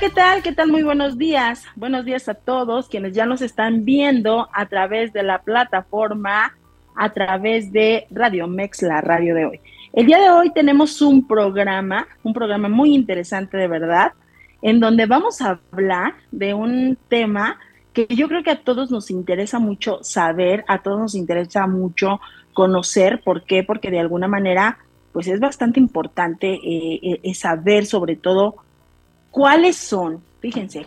¿Qué tal? ¿Qué tal? Muy buenos días. Buenos días a todos quienes ya nos están viendo a través de la plataforma, a través de Radio Mex, la radio de hoy. El día de hoy tenemos un programa, un programa muy interesante de verdad, en donde vamos a hablar de un tema que yo creo que a todos nos interesa mucho saber, a todos nos interesa mucho conocer. ¿Por qué? Porque de alguna manera, pues es bastante importante eh, eh, saber sobre todo cuáles son, fíjense,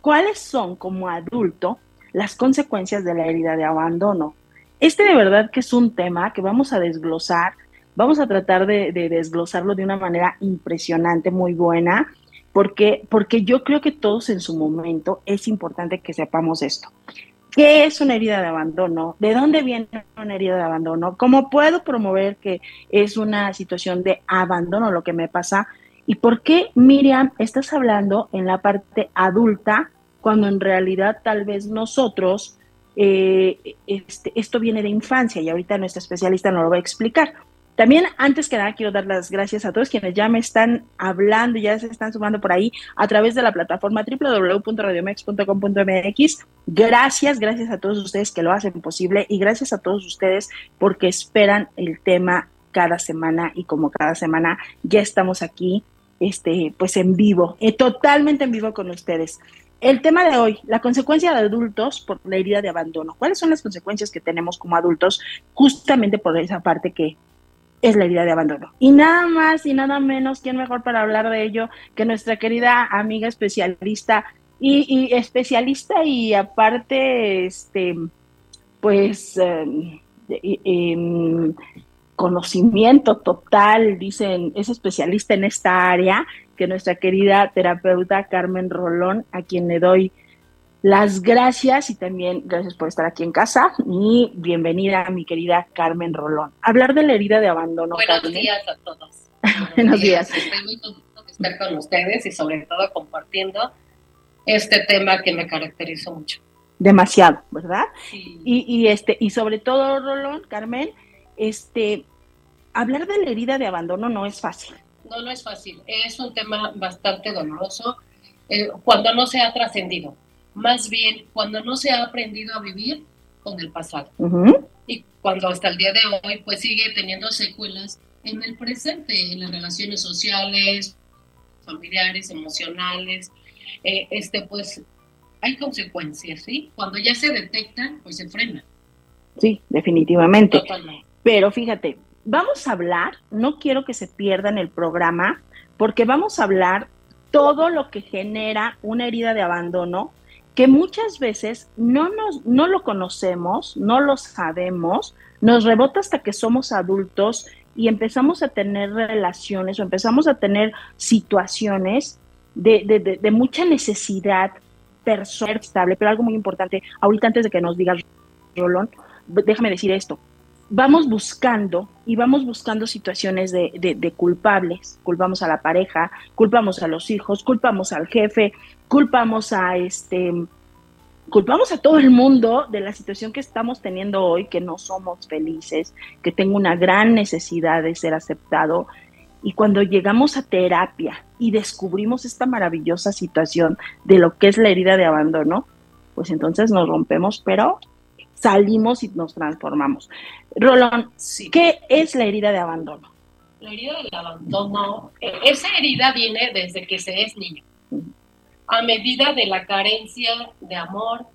cuáles son como adulto las consecuencias de la herida de abandono. Este de verdad que es un tema que vamos a desglosar Vamos a tratar de, desglosarlo de una manera impresionante, muy buena, porque, porque yo creo que todos en su momento es importante que sepamos esto. ¿Qué es una herida de abandono? ¿De dónde viene una herida de abandono? ¿Cómo puedo promover que es una situación de abandono lo que me pasa? ¿Y por qué, Miriam, estás hablando en la parte adulta cuando en realidad tal vez nosotros, eh, este, esto viene de infancia y ahorita nuestra especialista nos lo va a explicar? También, antes que nada, quiero dar las gracias a todos quienes ya me están hablando, ya se están sumando por ahí a través de la plataforma www.radiomex.com.mx. Gracias, gracias a todos ustedes que lo hacen posible y gracias a todos ustedes porque esperan el tema cada semana y como cada semana ya estamos aquí, este, pues en vivo, eh, totalmente en vivo con ustedes. El tema de hoy, la consecuencia de adultos por la herida de abandono. ¿Cuáles son las consecuencias que tenemos como adultos justamente por esa parte que es la herida de abandono. Y nada más y nada menos, ¿quién mejor para hablar de ello que nuestra querida amiga especialista y, especialista y aparte, este, pues, em, em, conocimiento total, dicen, es especialista en esta área, que nuestra querida terapeuta Carmen Rolón, a quien le doy las gracias y también gracias por estar aquí en casa y bienvenida a mi querida Carmen Rolón. Hablar de la herida de abandono. Buenos días a todos. Buenos días. Estoy muy contento de estar con ustedes y sobre todo compartiendo este tema que me caracterizó mucho. Demasiado, ¿verdad? Sí. Y, y este y sobre todo Rolón, Carmen, este hablar de la herida de abandono no es fácil. No, no es fácil. Es un tema bastante doloroso eh, cuando no se ha trascendido más bien cuando no se ha aprendido a vivir con el pasado. Y cuando hasta el día de hoy pues sigue teniendo secuelas en el presente, en las relaciones sociales, familiares, emocionales, eh, este pues hay consecuencias, ¿sí? Cuando ya se detectan, pues se frena. Sí, definitivamente. Totalmente. Pero fíjate, vamos a hablar, no quiero que se pierda en el programa, porque vamos a hablar todo lo que genera una herida de abandono que muchas veces no, nos, no lo conocemos, no lo sabemos, nos rebota hasta que somos adultos y empezamos a tener relaciones o empezamos a tener situaciones de, de, de, mucha necesidad personal estable, pero algo muy importante, ahorita antes de que nos digas, Rolón, déjame decir esto, vamos buscando y vamos buscando situaciones de, de, culpables. Culpamos a la pareja, culpamos a los hijos, culpamos al jefe, culpamos a este, culpamos a todo el mundo de la situación que estamos teniendo hoy, que no somos felices, que tengo una gran necesidad de ser aceptado. Y cuando llegamos a terapia y descubrimos esta maravillosa situación de lo que es la herida de abandono, pues entonces nos rompemos, pero salimos y nos transformamos. Rolón, Sí. ¿qué es la herida de abandono? La herida del abandono, eh, esa herida viene desde que se es niño. A medida de la carencia de amor,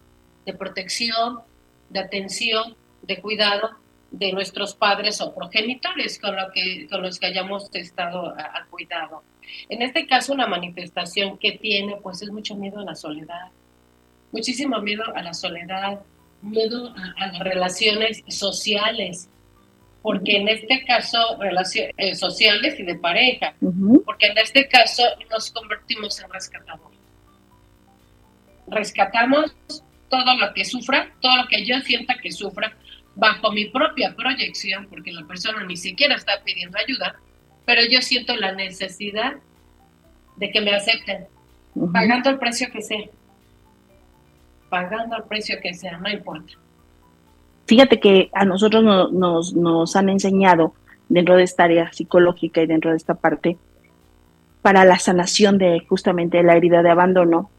de protección, de atención, de cuidado de nuestros padres o progenitores con, lo que, con los que hayamos estado a, a cuidado. En este caso, una manifestación que tiene, pues es mucho miedo a la soledad, muchísimo miedo a la soledad, miedo a, a las relaciones sociales, porque en este caso relaciones eh, sociales y de pareja, porque en este caso nos convertimos en rescatadores. Rescatamos todo lo que sufra, todo lo que yo sienta que sufra, bajo mi propia proyección, porque la persona ni siquiera está pidiendo ayuda, pero yo siento la necesidad de que me acepten, pagando el precio que sea, pagando el precio que sea, no importa. Fíjate que a nosotros nos, nos han enseñado dentro de esta área psicológica y dentro de esta parte para la sanación de justamente la herida de abandono,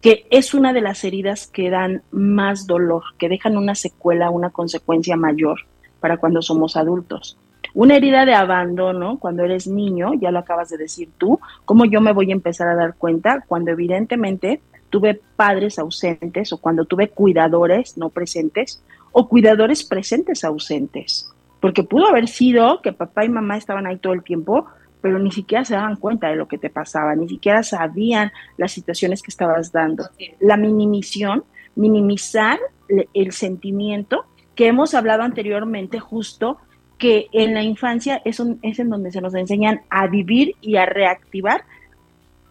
que es una de las heridas que dan más dolor, que dejan una secuela, una consecuencia mayor para cuando somos adultos. Una herida de abandono, cuando eres niño, ya lo acabas de decir tú, ¿cómo yo me voy a empezar a dar cuenta? Cuando evidentemente tuve padres ausentes o cuando tuve cuidadores no presentes o cuidadores presentes ausentes. Porque pudo haber sido que papá y mamá estaban ahí todo el tiempo, pero ni siquiera se daban cuenta de lo que te pasaba, ni siquiera sabían las situaciones que estabas dando. La minimización, minimizar el sentimiento que hemos hablado anteriormente justo que en la infancia es, un, es en donde se nos enseñan a vivir y a reactivar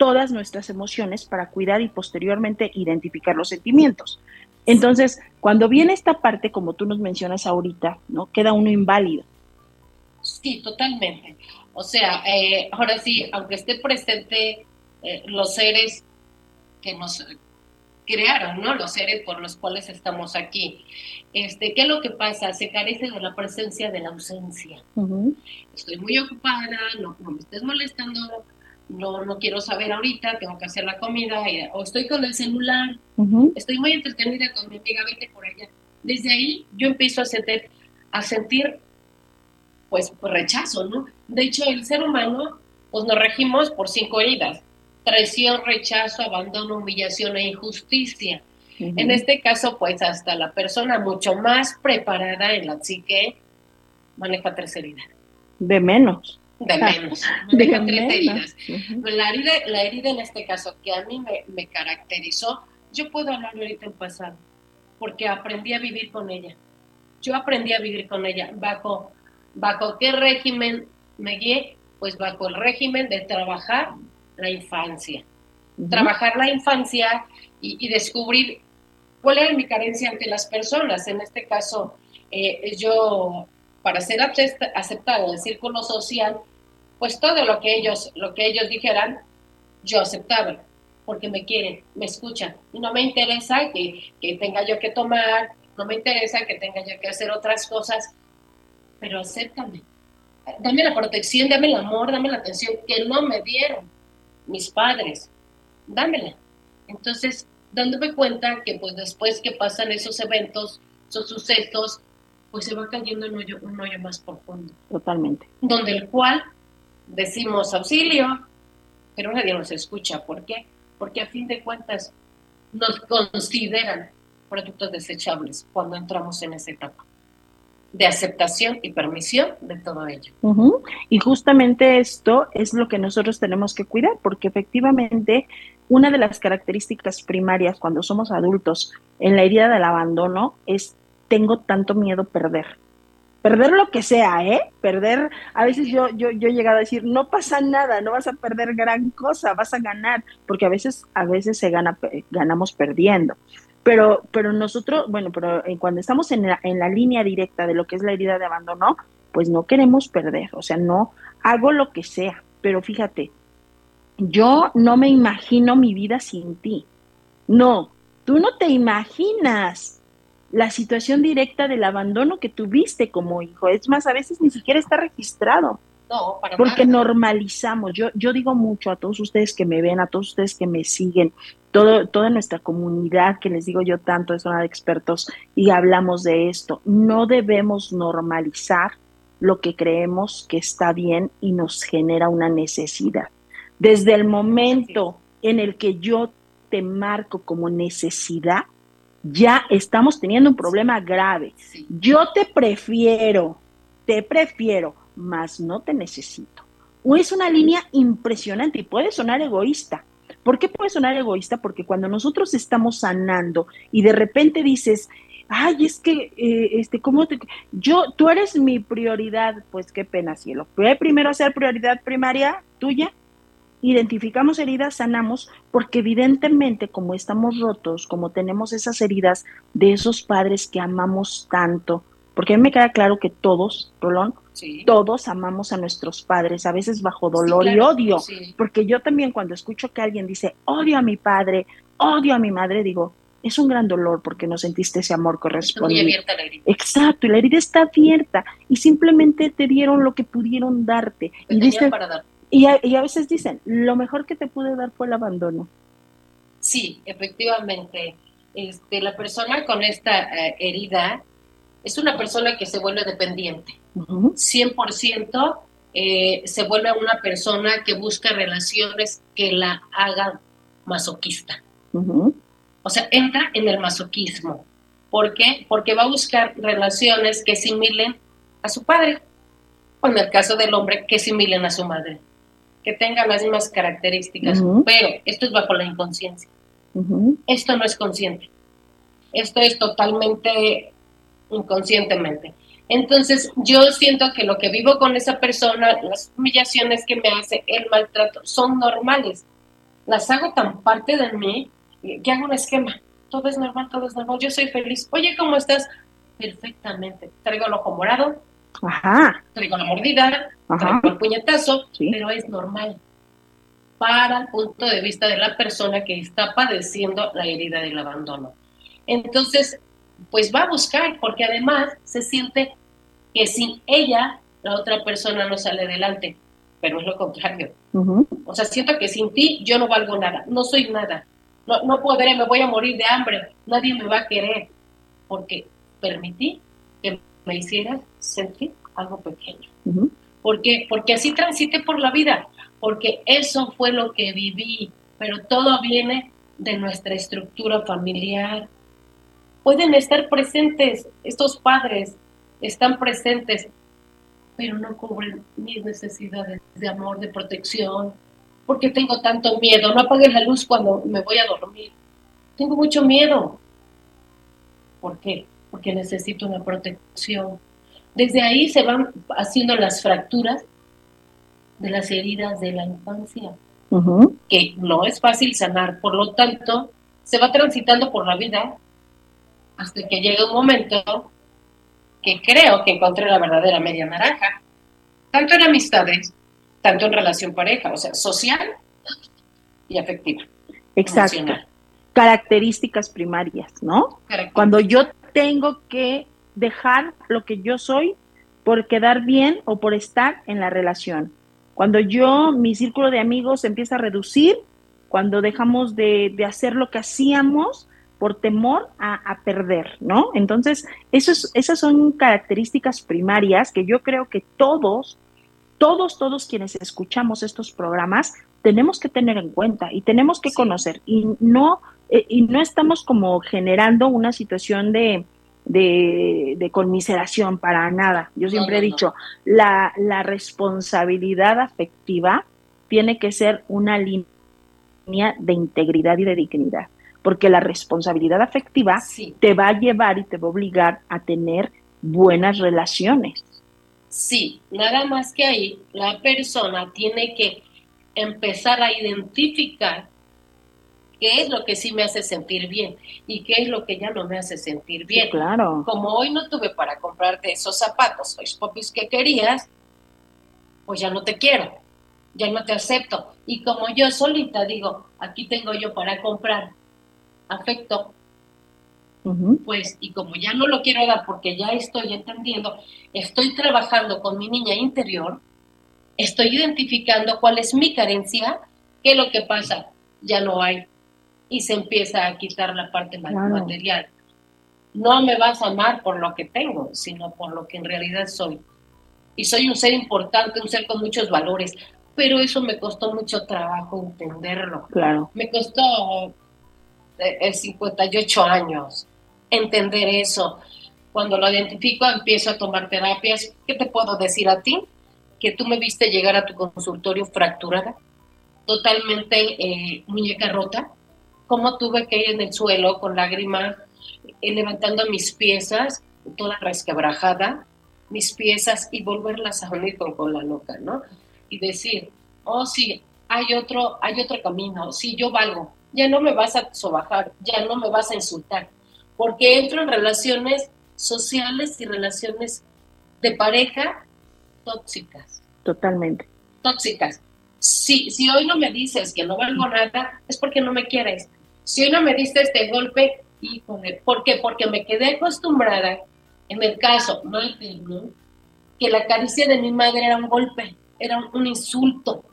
todas nuestras emociones para cuidar y posteriormente identificar los sentimientos. Entonces, cuando viene esta parte, como tú nos mencionas ahorita, ¿no? Queda uno inválido. Sí, totalmente. O sea, eh, ahora sí, aunque esté presente eh, los seres que nos crearon, ¿no? Los seres por los cuales estamos aquí. Este, ¿Qué es lo que pasa? Se carece de la presencia de la ausencia. Estoy muy ocupada, no, me estés molestando, no, no quiero saber ahorita, tengo que hacer la comida, o estoy con el celular, estoy muy entretenida con mi amiga, vete por allá. Desde ahí yo empiezo a sentir, a sentir pues, rechazo, ¿no? De hecho, el ser humano, pues nos regimos por cinco heridas traición, rechazo, abandono, humillación e injusticia. En este caso, pues hasta la persona mucho más preparada en la psique maneja tres heridas. De menos. De menos. Maneja tres heridas. la, herida, la herida en este caso que a mí me, me caracterizó, yo puedo hablar ahorita en pasado, porque aprendí a vivir con ella. Yo aprendí a vivir con ella. ¿Bajo, bajo qué régimen me guié? Pues bajo el régimen de trabajar la infancia. Trabajar la infancia y, descubrir cuál era mi carencia ante las personas. En este caso, eh, yo, para ser aceptado en el círculo social, pues todo lo que ellos, lo que ellos dijeran, yo aceptaba, porque me quieren, me escuchan. Y no me interesa que, que tenga yo que tomar, no me interesa que tenga yo que hacer otras cosas, pero acéptame. Dame la protección, dame el amor, dame la atención que no me dieron mis padres, dámela. Entonces, dándome cuenta que pues después que pasan esos eventos, esos sucesos, pues se va cayendo en un hoyo más profundo. Totalmente. Donde el cual decimos auxilio, pero nadie nos escucha. ¿Por qué? Porque a fin de cuentas nos consideran productos desechables cuando entramos en esa etapa de aceptación y permisión de todo ello. Y justamente esto es lo que nosotros tenemos que cuidar, porque efectivamente una de las características primarias cuando somos adultos en la herida del abandono es tengo tanto miedo perder. Perder lo que sea, ¿eh? Perder, a veces yo, yo, yo he llegado a decir, no pasa nada, no vas a perder gran cosa, vas a ganar, porque a veces, a veces se gana, ganamos perdiendo. Pero, pero nosotros, bueno, pero eh, cuando estamos en la, en la línea directa de lo que es la herida de abandono, pues no queremos perder, o sea, no hago lo que sea, pero fíjate, yo no me imagino mi vida sin ti. No, tú no te imaginas la situación directa del abandono que tuviste como hijo. Es más, a veces ni siquiera está registrado. No, para porque normalizamos. Yo, yo digo mucho a todos ustedes que me ven, a todos ustedes que me siguen, todo, toda nuestra comunidad, que les digo yo tanto, es una de expertos, y hablamos de esto. No debemos normalizar lo que creemos que está bien y nos genera una necesidad. Desde el momento en el que yo te marco como necesidad, ya estamos teniendo un problema grave. Yo te prefiero, te prefiero, mas no te necesito. O es una línea impresionante y puede sonar egoísta, ¿Por qué puede sonar egoísta? Porque cuando nosotros estamos sanando y de repente dices, ay, es que, eh, este, ¿cómo te, yo, tú eres mi prioridad, pues qué pena, cielo. Voy primero a ser prioridad primaria tuya, identificamos heridas, sanamos, porque evidentemente como estamos rotos, como tenemos esas heridas de esos padres que amamos tanto, porque a mí me queda claro que todos, Rolón, todos amamos a nuestros padres, a veces bajo dolor y odio, porque yo también cuando escucho que alguien dice, odio a mi padre, odio a mi madre, digo, es un gran dolor porque no sentiste ese amor correspondiente. Muy abierta la herida. Exacto, y la herida está abierta y simplemente te dieron lo que pudieron darte. y, y, a, veces dicen, lo mejor que te pude dar fue el abandono. Sí, efectivamente. Este, la persona con esta eh, herida es una persona que se vuelve dependiente. 100% eh, se vuelve una persona que busca relaciones que la hagan masoquista. O sea, entra en el masoquismo. ¿Por qué? Porque va a buscar relaciones que similen a su padre, o en el caso del hombre, que similen a su madre, que tengan las mismas características, pero esto es bajo la inconsciencia. Esto no es consciente. Esto es totalmente inconscientemente. Entonces, yo siento que lo que vivo con esa persona, las humillaciones que me hace, el maltrato, son normales. Las hago tan parte de mí que hago un esquema. Todo es normal, todo es normal. Yo soy feliz. Oye, ¿cómo estás? Perfectamente. Traigo el ojo morado. Ajá. Traigo la mordida. El puñetazo. Pero es normal. Para el punto de vista de la persona que está padeciendo la herida del abandono. Entonces, pues va a buscar, porque además se siente que sin ella la otra persona no sale adelante, pero es lo contrario. O sea, siento que sin ti yo no valgo nada, no soy nada, no, no podré, me voy a morir de hambre, nadie me va a querer, porque permití que me hicieras sentir algo pequeño. Porque así transité por la vida, porque eso fue lo que viví, pero todo viene de nuestra estructura familiar, pueden estar presentes, estos padres están presentes, pero no cubren mis necesidades de amor, de protección, porque tengo tanto miedo. No apagues la luz cuando me voy a dormir. Tengo mucho miedo. ¿Por qué? Porque necesito una protección. Desde ahí se van haciendo las fracturas de las heridas de la infancia, que no es fácil sanar. Por lo tanto, se va transitando por la vida hasta que llega un momento que creo que encontré la verdadera media naranja, tanto en amistades, tanto en relación pareja, o sea, social y afectiva. Exacto. Características primarias, ¿no? Cuando yo tengo que dejar lo que yo soy por quedar bien o por estar en la relación. Cuando yo, mi círculo de amigos empieza a reducir, cuando dejamos de, de hacer lo que hacíamos por temor a, perder, ¿no? Entonces, esas son características primarias que yo creo que todos, todos, todos quienes escuchamos estos programas tenemos que tener en cuenta y tenemos que conocer y no, eh, y no estamos como generando una situación de, de, conmiseración para nada. Yo siempre he dicho, La, la responsabilidad afectiva tiene que ser una línea de integridad y de dignidad porque la responsabilidad afectiva te va a llevar y te va a obligar a tener buenas relaciones. Sí, nada más que ahí la persona tiene que empezar a identificar qué es lo que sí me hace sentir bien y qué es lo que ya no me hace sentir bien. claro. Como hoy no tuve para comprarte esos zapatos, esos popis que querías, pues ya no te quiero, ya no te acepto. Y como yo solita digo, aquí tengo yo para comprar afecto, pues, y como ya no lo quiero dar porque ya estoy entendiendo, estoy trabajando con mi niña interior, estoy identificando cuál es mi carencia, qué es lo que pasa, ya no hay, y se empieza a quitar la parte material. No me vas a amar por lo que tengo, sino por lo que en realidad soy. Y soy un ser importante, un ser con muchos valores, pero eso me costó mucho trabajo entenderlo. Claro. Me costó 58 años, entender eso. Cuando lo identifico, empiezo a tomar terapias. ¿Qué te puedo decir a ti? Que tú me viste llegar a tu consultorio fracturada, totalmente eh, muñeca rota, como tuve que ir en el suelo con lágrimas, eh, levantando mis piezas, toda resquebrajada, mis piezas y volverlas a unir con, la loca, ¿no? Y decir, oh sí, hay otro, hay otro camino, sí, yo valgo, ya no me vas a sobajar, ya no me vas a insultar, porque entro en relaciones sociales y relaciones de pareja tóxicas. Totalmente. Tóxicas. Si, si hoy no me dices que no valgo nada, es porque no me quieres. Si hoy no me diste este golpe, híjole, ¿por qué? Porque me quedé acostumbrada, en el caso, no eterno, que la caricia de mi madre era un golpe, era un, insulto.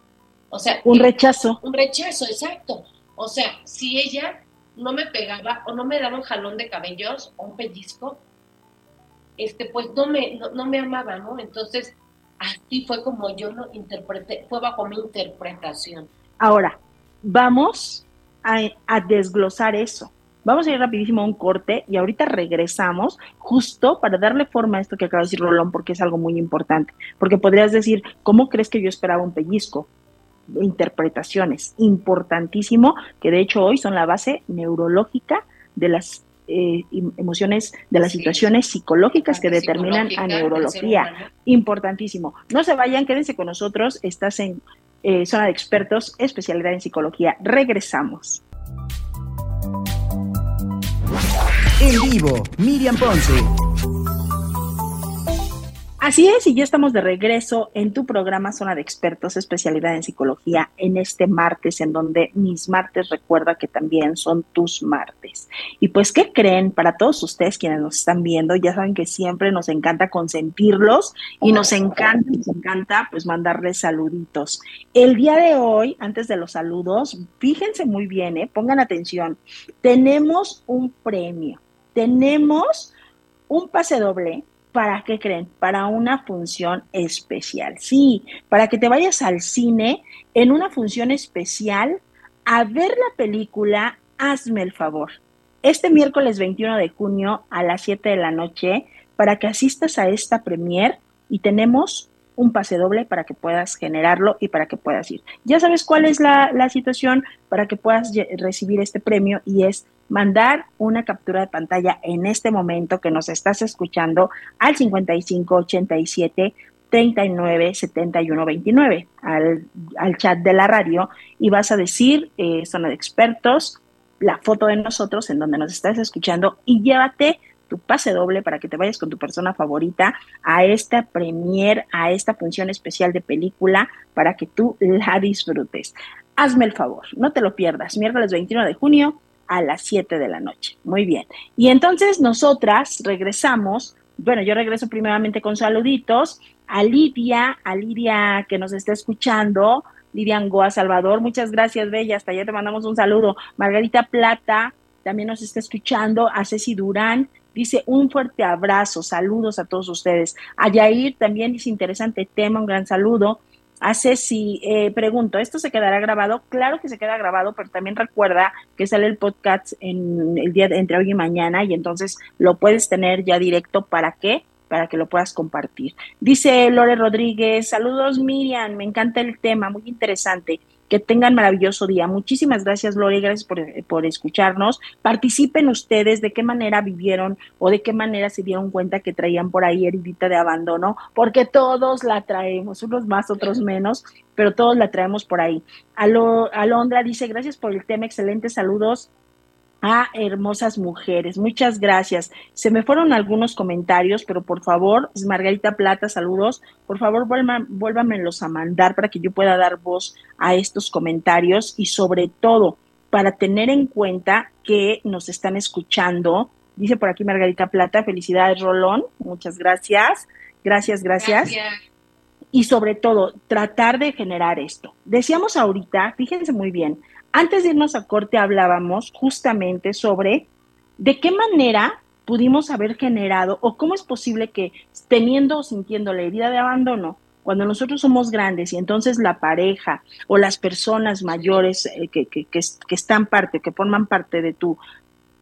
O sea, un rechazo. Un rechazo, exacto. O sea, si ella no me pegaba o no me daba un jalón de cabellos o un pellizco, este, pues no me, no, me amaba, ¿no? Entonces, así fue como yo lo interpreté, fue bajo mi interpretación. Ahora, vamos a, a desglosar eso. Vamos a ir rapidísimo a un corte y ahorita regresamos justo para darle forma a esto que acaba de decir Rolón porque es algo muy importante. Porque podrías decir, ¿cómo crees que yo esperaba un pellizco? Interpretaciones, importantísimo, que de hecho hoy son la base neurológica de las eh, emociones, de las situaciones psicológicas que determinan a neurología. Importantísimo. No se vayan, quédense con nosotros. Estás en eh, zona de expertos, especialidad en psicología. Regresamos. En vivo, Miriam Ponce. Así es, y ya estamos de regreso en tu programa Zona de Expertos, especialidad en psicología, en este martes, en donde mis martes recuerda que también son tus martes. Y pues, ¿qué creen? Para todos ustedes quienes nos están viendo, ya saben que siempre nos encanta consentirlos y nos encanta, nos encanta pues mandarles saluditos. El día de hoy, antes de los saludos, fíjense muy bien, ¿eh? pongan atención, tenemos un premio tenemos un pase doble. ¿Para qué creen? Para una función especial. Sí, para que te vayas al cine en una función especial a ver la película Hazme el favor. Este miércoles 21 de junio a las 7 de la noche para que asistas a esta premier y tenemos un pase doble para que puedas generarlo y para que puedas ir. Ya sabes cuál es la, la situación para que puedas recibir este premio y es mandar una captura de pantalla en este momento que nos estás escuchando al 5587 39 71 29 al, al chat de la radio y vas a decir eh, zona de expertos, la foto de nosotros en donde nos estás escuchando y llévate tu pase doble para que te vayas con tu persona favorita a esta premier, a esta función especial de película para que tú la disfrutes. Hazme el favor, no te lo pierdas. Miércoles 21 de junio, a las 7 de la noche. Muy bien. Y entonces nosotras regresamos, bueno, yo regreso primeramente con saluditos a Lidia, a Lidia que nos está escuchando, Lidia Angoa Salvador, muchas gracias, Bella, hasta allá te mandamos un saludo. Margarita Plata también nos está escuchando, a Ceci Durán, dice un fuerte abrazo, saludos a todos ustedes. A Yair también dice interesante tema, un gran saludo hace si eh, pregunto, ¿esto se quedará grabado? Claro que se queda grabado, pero también recuerda que sale el podcast en el día entre hoy y mañana y entonces lo puedes tener ya directo. ¿Para qué? Para que lo puedas compartir. Dice Lore Rodríguez, saludos Miriam, me encanta el tema, muy interesante. Que tengan maravilloso día. Muchísimas gracias, Lori, gracias por, escucharnos. Participen ustedes de qué manera vivieron o de qué manera se dieron cuenta que traían por ahí heridita de abandono, porque todos la traemos, unos más, otros menos, pero todos la traemos por ahí. Alondra dice, gracias por el tema, excelentes saludos a hermosas mujeres. Muchas gracias. Se me fueron algunos comentarios, pero por favor, Margarita Plata, saludos. Por favor, vuélvamelos a mandar para que yo pueda dar voz a estos comentarios y sobre todo para tener en cuenta que nos están escuchando. Dice por aquí Margarita Plata, felicidades Rolón, muchas gracias. Gracias, gracias. gracias. Y sobre todo, tratar de generar esto. Decíamos ahorita, fíjense muy bien, antes de irnos a corte hablábamos justamente sobre de qué manera pudimos haber generado o cómo es posible que teniendo o sintiendo la herida de abandono, cuando nosotros somos grandes y entonces la pareja o las personas mayores eh, que, que, que, están parte, que forman parte de tu,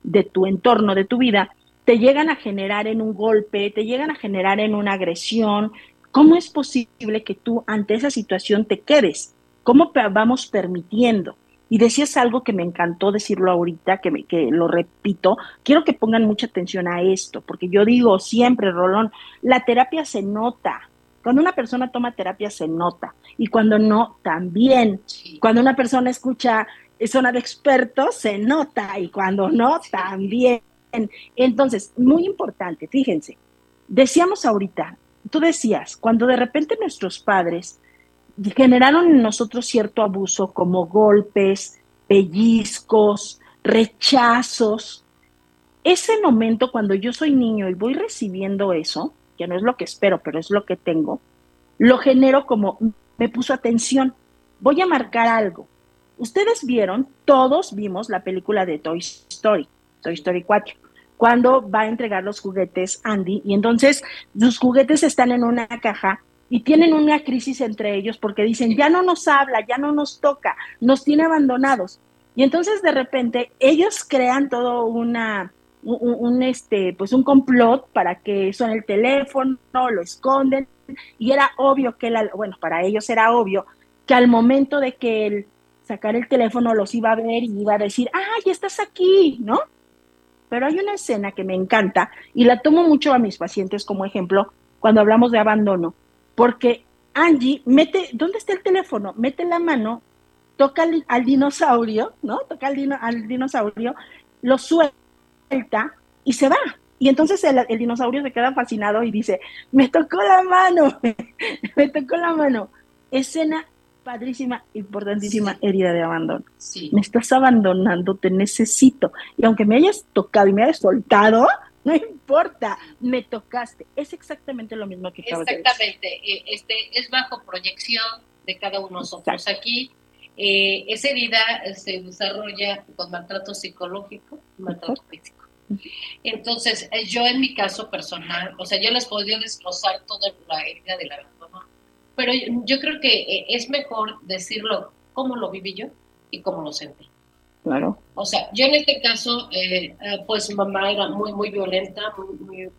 de tu entorno, de tu vida, te llegan a generar en un golpe, te llegan a generar en una agresión, ¿cómo es posible que tú ante esa situación te quedes? ¿Cómo vamos permitiendo? Y decías algo que me encantó decirlo ahorita, que, me, que lo repito. Quiero que pongan mucha atención a esto, porque yo digo siempre, Rolón, la terapia se nota. Cuando una persona toma terapia se nota. Y cuando no, también. Cuando una persona escucha zona de expertos, se nota. Y cuando no, también. Entonces, muy importante, fíjense. Decíamos ahorita, tú decías, cuando de repente nuestros padres generaron en nosotros cierto abuso como golpes, pellizcos, rechazos. Ese momento cuando yo soy niño y voy recibiendo eso, que no es lo que espero, pero es lo que tengo, lo genero como me puso atención. Voy a marcar algo. Ustedes vieron, todos vimos la película de Toy Story, Toy Story 4, cuando va a entregar los juguetes Andy y entonces sus juguetes están en una caja y tienen una crisis entre ellos porque dicen, ya no nos habla, ya no nos toca, nos tiene abandonados. Y entonces de repente ellos crean todo una, un, este, pues un complot para que suene el teléfono, lo esconden, y era obvio que, bueno, para ellos era obvio que al momento de que él sacar el teléfono los iba a ver y iba a decir, ¡ay, estás aquí! ¿No? Pero hay una escena que me encanta y la tomo mucho a mis pacientes como ejemplo cuando hablamos de abandono porque Angie mete, ¿dónde está el teléfono? Mete la mano, toca al, dinosaurio, ¿no? Toca al, dinosaurio, lo suelta y se va. Y entonces el, dinosaurio se queda fascinado y dice, me tocó la mano, me tocó la mano. Escena padrísima, importantísima herida de abandono. Sí. Me estás abandonando, te necesito. Y aunque me hayas tocado y me hayas soltado, no importa, me tocaste. Es exactamente lo mismo que acabas Exactamente, eh, este, es bajo proyección de cada uno de nosotros. Aquí, eh, esa herida se desarrolla con maltrato psicológico y maltrato físico. Entonces, eh, yo en mi caso personal, o sea, yo les podría desglosar toda la herida del abandono, pero yo creo que es mejor decirlo cómo lo viví yo y cómo lo sentí. Claro. O sea, yo en este caso, eh, eh, pues mamá era muy, muy violenta, muy,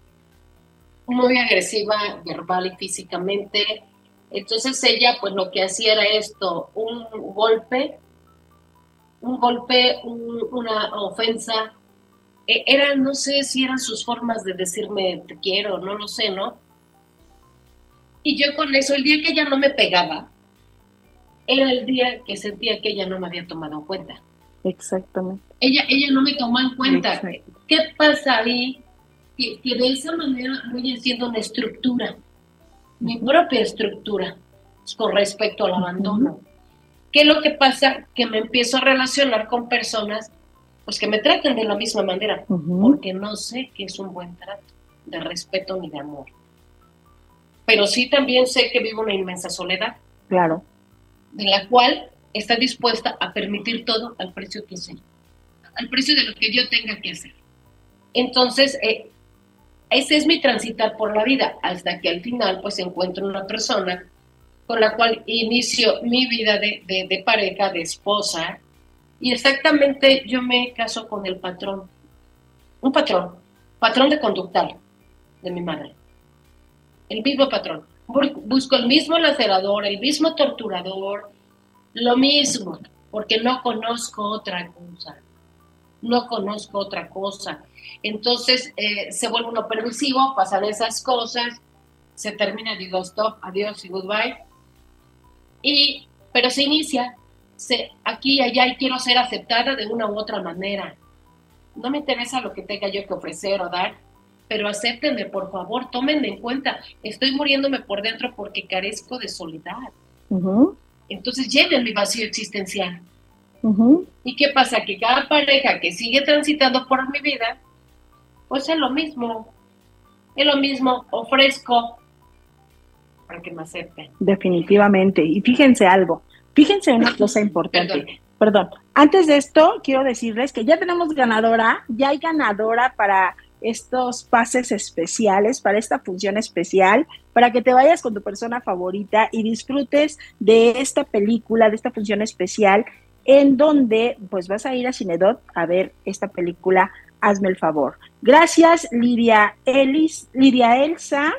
muy, agresiva verbal y físicamente. Entonces ella, pues lo que hacía era esto, un golpe, un golpe, una ofensa. E, era, no sé si eran sus formas de decirme te quiero, no lo sé, ¿no? Y yo con eso, el día que ella no me pegaba, era el día que sentía que ella no me había tomado en cuenta. Exactamente. Ella, ella no me tomó en cuenta. ¿Qué pasa ahí? Que, de esa manera voy haciendo una estructura, mi propia estructura con respecto al abandono. ¿Qué es lo que pasa? Que me empiezo a relacionar con personas pues que me traten de la misma manera, porque no sé que es un buen trato de respeto ni de amor. Pero sí también sé que vivo una inmensa soledad. Claro. De la cual está dispuesta a permitir todo al precio que sea, al precio de lo que yo tenga que hacer. Entonces, eh, ese es mi transitar por la vida, hasta que al final pues encuentro una persona con la cual inicio mi vida de, de, pareja, de esposa, y exactamente yo me caso con el patrón, un patrón, patrón de conductal de mi madre, el mismo patrón. Busco el mismo lacerador, el mismo torturador, lo mismo, porque no conozco otra cosa. No conozco otra cosa. Entonces eh, se vuelve uno permisivo, pasan esas cosas, se termina, digo stop, adiós y goodbye. Y, pero se inicia, se, aquí y allá y quiero ser aceptada de una u otra manera. No me interesa lo que tenga yo que ofrecer o dar, pero acéptenme, por favor, tómenme en cuenta. Estoy muriéndome por dentro porque carezco de soledad. Entonces llenen mi vacío existencial. ¿Y qué pasa? Que cada pareja que sigue transitando por mi vida, pues es lo mismo. Es lo mismo, ofrezco para que me acepten. Definitivamente. Y fíjense algo, fíjense una cosa importante. Perdón. Antes de esto, quiero decirles que ya tenemos ganadora, ya hay ganadora para estos pases especiales, para esta función especial, para que te vayas con tu persona favorita y disfrutes de esta película, de esta función especial, en donde pues vas a ir a Cinedot a ver esta película, hazme el favor. Gracias, Lidia Elis, Lidia Elsa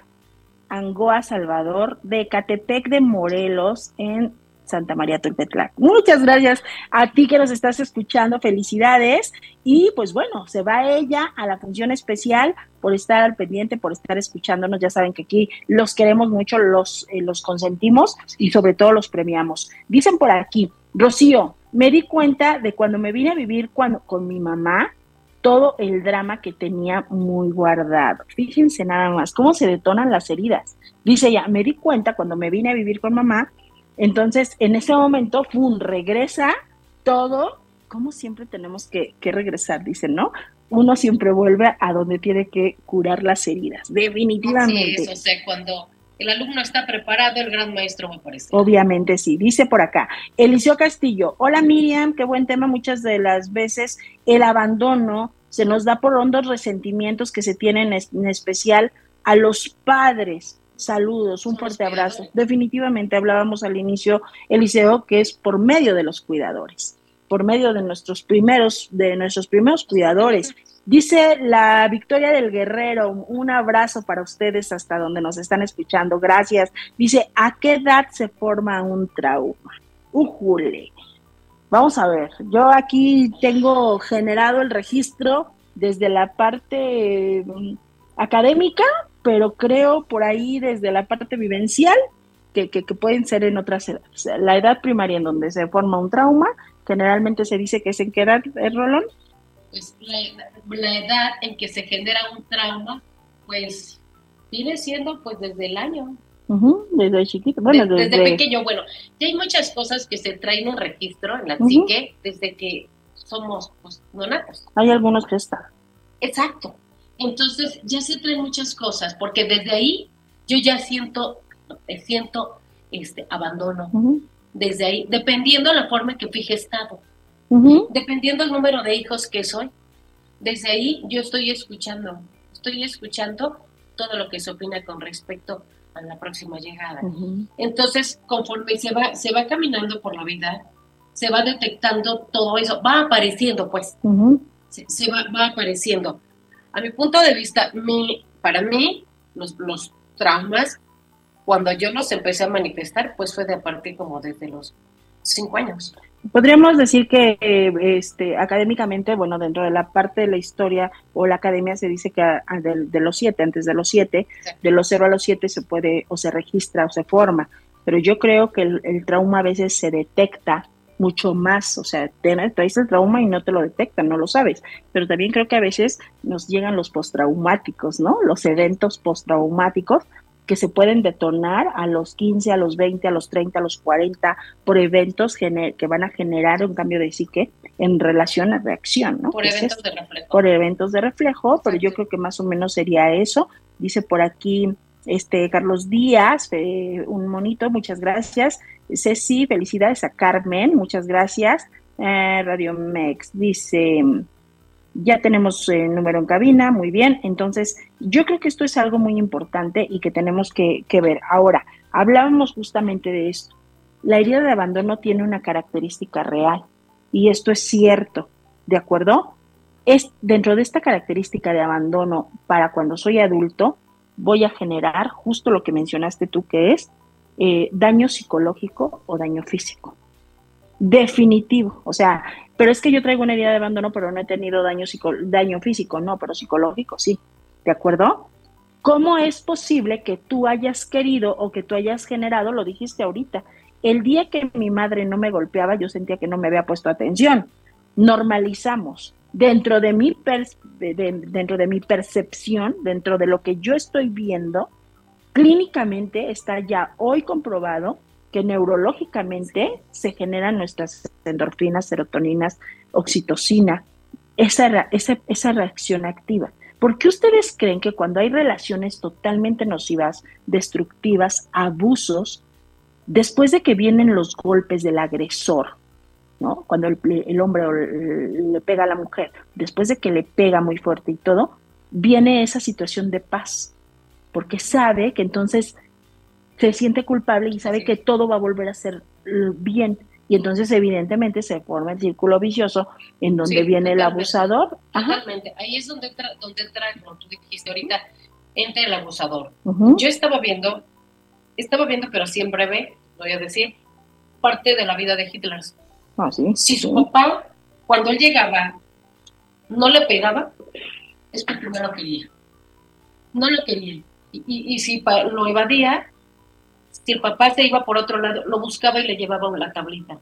Angoa Salvador, de Catepec de Morelos, en Santa María Tulpetlac. Muchas gracias a ti que nos estás escuchando, felicidades. Y pues bueno, se va ella a la función especial por estar al pendiente, por estar escuchándonos. Ya saben que aquí los queremos mucho, los, eh, los consentimos y sobre todo los premiamos. Dicen por aquí, Rocío, me di cuenta de cuando me vine a vivir cuando, con mi mamá, todo el drama que tenía muy guardado. Fíjense nada más cómo se detonan las heridas. Dice ella, me di cuenta cuando me vine a vivir con mamá, entonces en ese momento, ¡pum!, regresa todo, como siempre tenemos que, que regresar, dicen, ¿no? Uno siempre vuelve a donde tiene que curar las heridas, definitivamente. Sí, o sea, cuando el alumno está preparado, el gran maestro me parece. Obviamente sí, dice por acá. Eliseo Castillo, hola Miriam, qué buen tema. Muchas de las veces el abandono se nos da por hondos resentimientos que se tienen en especial a los padres. Saludos, un fuerte abrazo. Definitivamente hablábamos al inicio, Eliseo, que es por medio de los cuidadores, por medio de nuestros primeros, de nuestros primeros cuidadores. Dice la Victoria del Guerrero, un abrazo para ustedes hasta donde nos están escuchando. Gracias. Dice, ¿a qué edad se forma un trauma? Ujule. Vamos a ver, yo aquí tengo generado el registro desde la parte mm, académica, pero creo por ahí desde la parte vivencial, que, que, pueden ser en otras edades. La edad primaria en donde se forma un trauma, generalmente se dice que es en qué edad, ¿eh, Rolón? pues la, edad en que se genera un trauma, pues viene siendo pues desde el año. desde chiquito, bueno, desde... pequeño, bueno, ya hay muchas cosas que se traen en registro en la psique desde que somos pues, nonatos. Hay algunos que están. Exacto. Entonces ya se traen muchas cosas, porque desde ahí yo ya siento, siento este abandono. Desde ahí, dependiendo de la forma en que fije estado. Dependiendo del número de hijos que soy, desde ahí yo estoy escuchando, estoy escuchando todo lo que se opina con respecto a la próxima llegada. Entonces, conforme se va, se va caminando por la vida, se va detectando todo eso, va apareciendo, pues, se, va, va, apareciendo. A mi punto de vista, mi, para mí, los, los traumas, cuando yo los empecé a manifestar, pues fue de a partir como desde los cinco años. Podríamos decir que este, académicamente, bueno, dentro de la parte de la historia o la academia se dice que de, los siete, antes de los siete, de los cero a los siete se puede o se registra o se forma, pero yo creo que el, trauma a veces se detecta mucho más, o sea, traes el trauma y no te lo detectan, no lo sabes, pero también creo que a veces nos llegan los postraumáticos, ¿no? Los eventos postraumáticos que se pueden detonar a los 15, a los 20, a los 30, a los 40 por eventos que van a generar un cambio de psique en relación a reacción, ¿no? Por eventos de reflejo. Por eventos de reflejo, pero yo creo que más o menos sería eso. Dice por aquí este Carlos Díaz, eh, un monito, muchas gracias. Ceci, felicidades a Carmen, muchas gracias. Eh, Radio Mex dice ya tenemos el eh, número en cabina, muy bien. Entonces, yo creo que esto es algo muy importante y que tenemos que, ver. Ahora, hablábamos justamente de esto. La herida de abandono tiene una característica real y esto es cierto, ¿de acuerdo? Es dentro de esta característica de abandono para cuando soy adulto, voy a generar justo lo que mencionaste tú, que es eh, daño psicológico o daño físico. Definitivo, o sea, pero es que yo traigo una herida de abandono, pero no he tenido daño, daño físico, no, pero psicológico sí, ¿de acuerdo? ¿Cómo es posible que tú hayas querido o que tú hayas generado, lo dijiste ahorita, el día que mi madre no me golpeaba, yo sentía que no me había puesto atención. Normalizamos. Dentro de mi, dentro de mi percepción, dentro de lo que yo estoy viendo, clínicamente está ya hoy comprobado que neurológicamente se generan nuestras endorfinas, serotoninas, oxitocina, esa, esa, esa reacción activa. ¿Por qué ustedes creen que cuando hay relaciones totalmente nocivas, destructivas, abusos, después de que vienen los golpes del agresor, ¿no? Cuando el, el hombre le pega a la mujer, después de que le pega muy fuerte y todo, viene esa situación de paz, porque sabe que entonces se siente culpable y sabe que todo va a volver a ser bien. Y entonces evidentemente se forma el círculo vicioso en donde viene el abusador. Totalmente. Ahí es donde entra, donde entra, como tú dijiste ahorita, entra el abusador. Yo estaba viendo, estaba viendo, pero así en breve, voy a decir, parte de la vida de Hitler. Ah, sí, si su papá, cuando él llegaba, no le pegaba, es porque no lo quería. No lo quería. Y, y, si lo evadía, si el papá se iba por otro lado, lo buscaba y le llevaba la tablita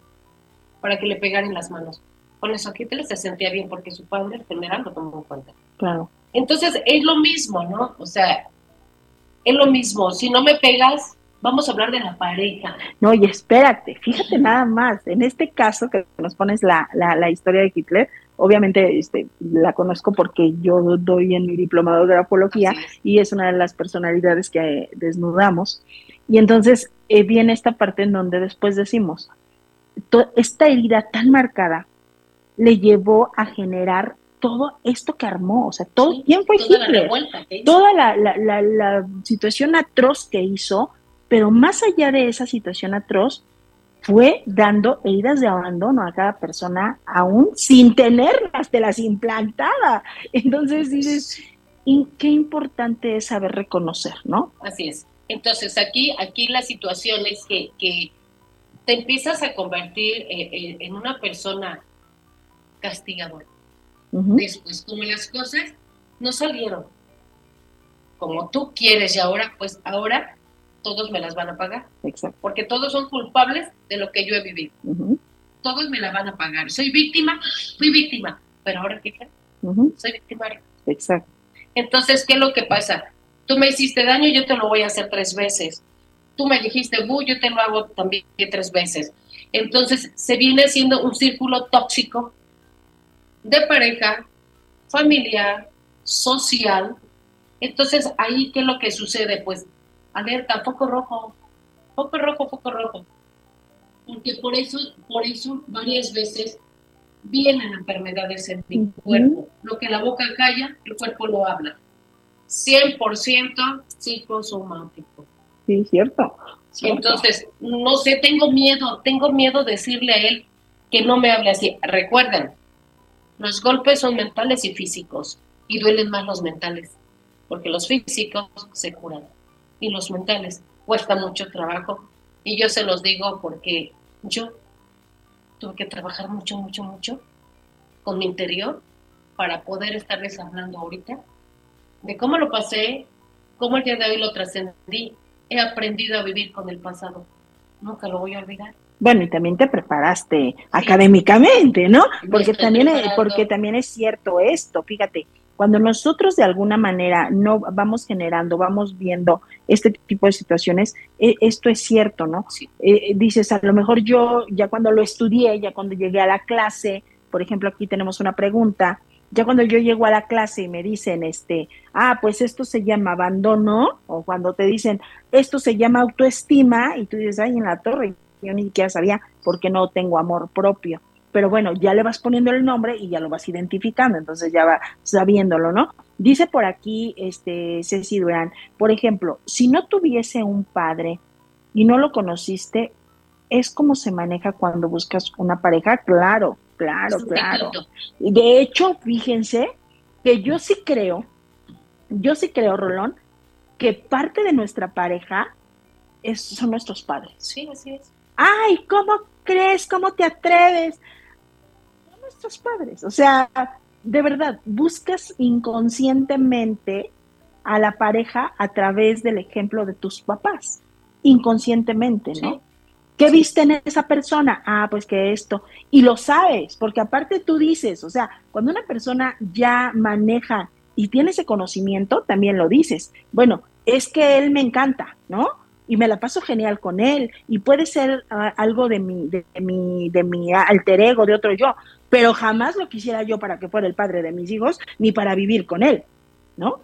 para que le pegara en las manos. Con eso Hitler se sentía bien porque su padre, el general, lo tomó en cuenta. Claro. Entonces es lo mismo, ¿no? O sea, es lo mismo. Si no me pegas, vamos a hablar de la pareja. No, y espérate, fíjate nada más. En este caso que nos pones la, la, historia de Hitler, obviamente este, la conozco porque yo doy en mi diplomado de grafología y es una de las personalidades que desnudamos. Y entonces eh, viene esta parte en donde después decimos, esta herida tan marcada le llevó a generar todo esto que armó, o sea, todo, ¿quién fue Hitler? toda la, la, la, situación atroz que hizo, pero más allá de esa situación atroz, fue dando heridas de abandono a cada persona, aún sin tenerlas, te las implantaba. Entonces dices, qué importante es saber reconocer, ¿no? Así es. Entonces aquí, aquí la situación es que, que te empiezas a convertir eh, eh, en una persona castigadora. Después, como las cosas no salieron como tú quieres y ahora, pues ahora todos me las van a pagar. Exacto. Porque todos son culpables de lo que yo he vivido. Todos me la van a pagar. Soy víctima, fui víctima, pero ahora qué crees? Soy victimario. Exacto. Entonces, ¿qué es lo que pasa? Tú me hiciste daño, yo te lo voy a hacer tres veces. Tú me dijiste, bu, yo te lo hago también tres veces. Entonces, se viene haciendo un círculo tóxico de pareja, familiar, social. Entonces, ahí, ¿qué es lo que sucede? Pues, alerta, foco rojo, foco rojo, foco rojo. Porque por eso, por eso varias veces vienen enfermedades en mi cuerpo. Lo que la boca calla, el cuerpo lo habla. 100% psicosomático. Sí, cierto. Entonces, no sé, tengo miedo, tengo miedo decirle a él que no me hable así. Recuerden, los golpes son mentales y físicos, y duelen más los mentales, porque los físicos se curan, y los mentales cuesta mucho trabajo, y yo se los digo porque yo tuve que trabajar mucho, mucho, mucho con mi interior para poder estarles hablando ahorita de cómo lo pasé, cómo el día de hoy lo trascendí. He aprendido a vivir con el pasado. Nunca lo voy a olvidar. Bueno, y también te preparaste académicamente, ¿no? Porque también, porque también es cierto esto, fíjate, cuando nosotros de alguna manera no vamos generando, vamos viendo este tipo de situaciones, e, esto es cierto, ¿no? Eh, dices, a lo mejor yo ya cuando lo estudié, ya cuando llegué a la clase, por ejemplo, aquí tenemos una pregunta, ya cuando yo llego a la clase y me dicen, este, ah, pues esto se llama abandono, o cuando te dicen, esto se llama autoestima, y tú dices, ay, en la torre, yo ni siquiera sabía por qué no tengo amor propio. Pero bueno, ya le vas poniendo el nombre y ya lo vas identificando, entonces ya va sabiéndolo, ¿no? Dice por aquí, este, Ceci Durán, por ejemplo, si no tuviese un padre y no lo conociste, ¿es como se maneja cuando buscas una pareja? Claro, Claro, claro. De hecho, fíjense que yo sí creo, yo sí creo, Rolón, que parte de nuestra pareja es, son nuestros padres. Sí, así es. Ay, ¿cómo crees? ¿Cómo te atreves? Nuestros padres. O sea, de verdad, buscas inconscientemente a la pareja a través del ejemplo de tus papás. Inconscientemente, ¿no? ¿Qué viste en esa persona? Ah, pues que esto. Y lo sabes, porque aparte tú dices, o sea, cuando una persona ya maneja y tiene ese conocimiento, también lo dices. Bueno, es que él me encanta, ¿no? Y me la paso genial con él. Y puede ser ah, algo de mi, de, mi, de mi alter ego, de otro yo, pero jamás lo quisiera yo para que fuera el padre de mis hijos, ni para vivir con él, ¿no?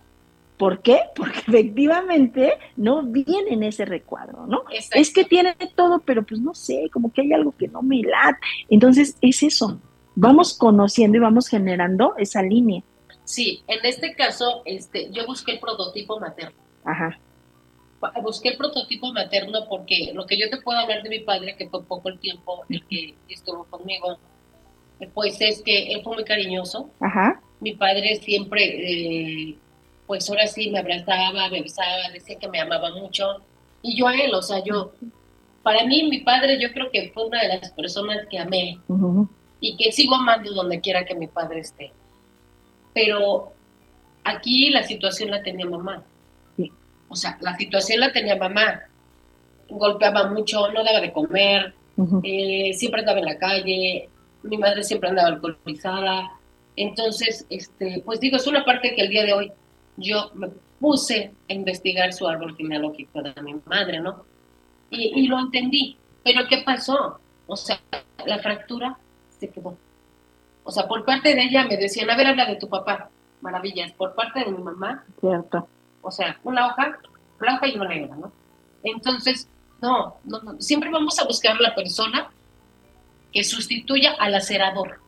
¿Por qué? Porque efectivamente no viene en ese recuadro, ¿no? Es que tiene todo, pero pues no sé, como que hay algo que no me late. Entonces es eso, vamos conociendo y vamos generando esa línea. Sí, en este caso, este, yo busqué el prototipo materno. Ajá. Busqué el prototipo materno porque lo que yo te puedo hablar de mi padre, que fue poco el tiempo el que estuvo conmigo, pues es que él fue muy cariñoso. Ajá. Mi padre siempre eh, pues ahora sí me abrazaba, me besaba, decía que me amaba mucho. Y yo a él, o sea, yo, para mí mi padre yo creo que fue una de las personas que amé y que sigo amando donde quiera que mi padre esté. Pero aquí la situación la tenía mamá. O sea, la situación la tenía mamá. Golpeaba mucho, no daba de comer, eh, siempre andaba en la calle, mi madre siempre andaba alcoholizada. Entonces, este, pues digo, es una parte que el día de hoy yo me puse a investigar su árbol genealógico de mi madre, ¿no? Y, lo entendí. Pero ¿qué pasó? O sea, la fractura se quedó. O sea, por parte de ella me decían, a ver, habla de tu papá. Maravillas. Por parte de mi mamá. Cierto. O sea, una hoja blanca y una negra, ¿no? Entonces, no, no, no. Siempre vamos a buscar la persona que sustituya al acerador.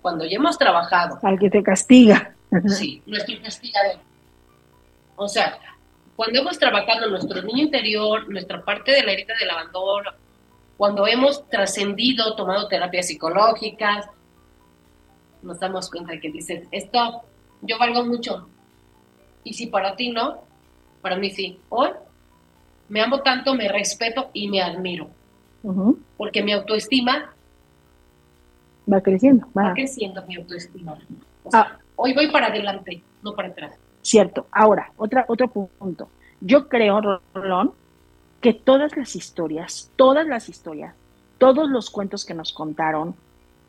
cuando ya hemos trabajado. Al que te castiga. Sí, nuestro castigador. O sea, cuando hemos trabajado nuestro niño interior, nuestra parte de la herida del abandono, cuando hemos trascendido, tomado terapias psicológicas, nos damos cuenta de que dices, esto, yo valgo mucho. Y si para ti no, para mí sí. Hoy me amo tanto, me respeto y me admiro. Porque mi autoestima va creciendo. Va, creciendo mi autoestima. Ah. Hoy voy para adelante, no para atrás. Cierto. Ahora, otra, otro punto. Yo creo, Rolón, que todas las historias, todas las historias, todos los cuentos que nos contaron,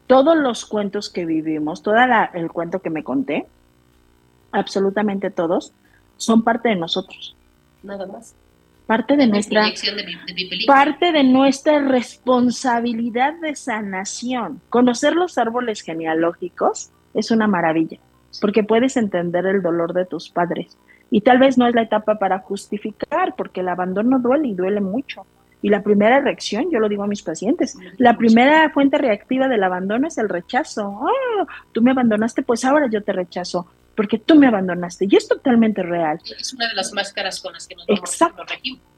todos los cuentos que vivimos, todo el cuento que me conté, absolutamente todos, son parte de nosotros. Nada más. Parte de nuestra parte de nuestra responsabilidad de sanación. Conocer los árboles genealógicos es una maravilla, porque puedes entender el dolor de tus padres. Y tal vez no es la etapa para justificar, porque el abandono duele y duele mucho. Y la primera reacción, yo lo digo a mis pacientes, la primera fuente reactiva del abandono es el rechazo. Oh, tú me abandonaste, pues ahora yo te rechazo porque tú me abandonaste. Y es totalmente real. Es una de las máscaras con las que nos Exacto.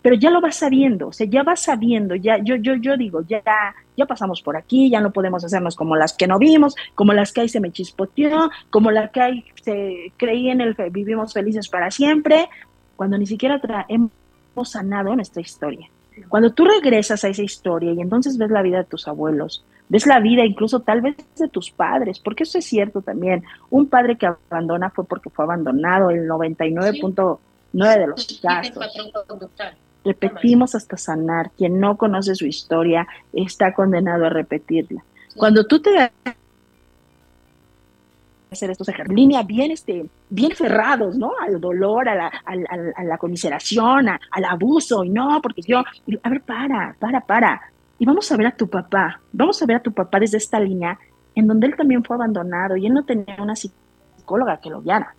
Pero ya lo vas sabiendo, o sea, ya vas sabiendo, ya, yo, yo, yo digo, ya, ya pasamos por aquí, ya no podemos hacernos como las que no vimos, como las que ahí se me chispoteó, como la que ahí se creí en el vivimos felices para siempre, cuando ni siquiera hemos sanado nuestra historia. Cuando tú regresas a esa historia y entonces ves la vida de tus abuelos, ves la vida incluso tal vez de tus padres, porque eso es cierto también. Un padre que abandona fue porque fue abandonado, el 99.9 de los casos. Repetimos hasta sanar. Quien no conoce su historia está condenado a repetirla. Cuando tú te hacer estos ejercicios línea bien este bien ferrados no al dolor a la, a, la comiseración al abuso y no porque yo a ver para para para y vamos a ver a tu papá, vamos a ver a tu papá desde esta línea en donde él también fue abandonado y él no tenía una psicóloga que lo guiara.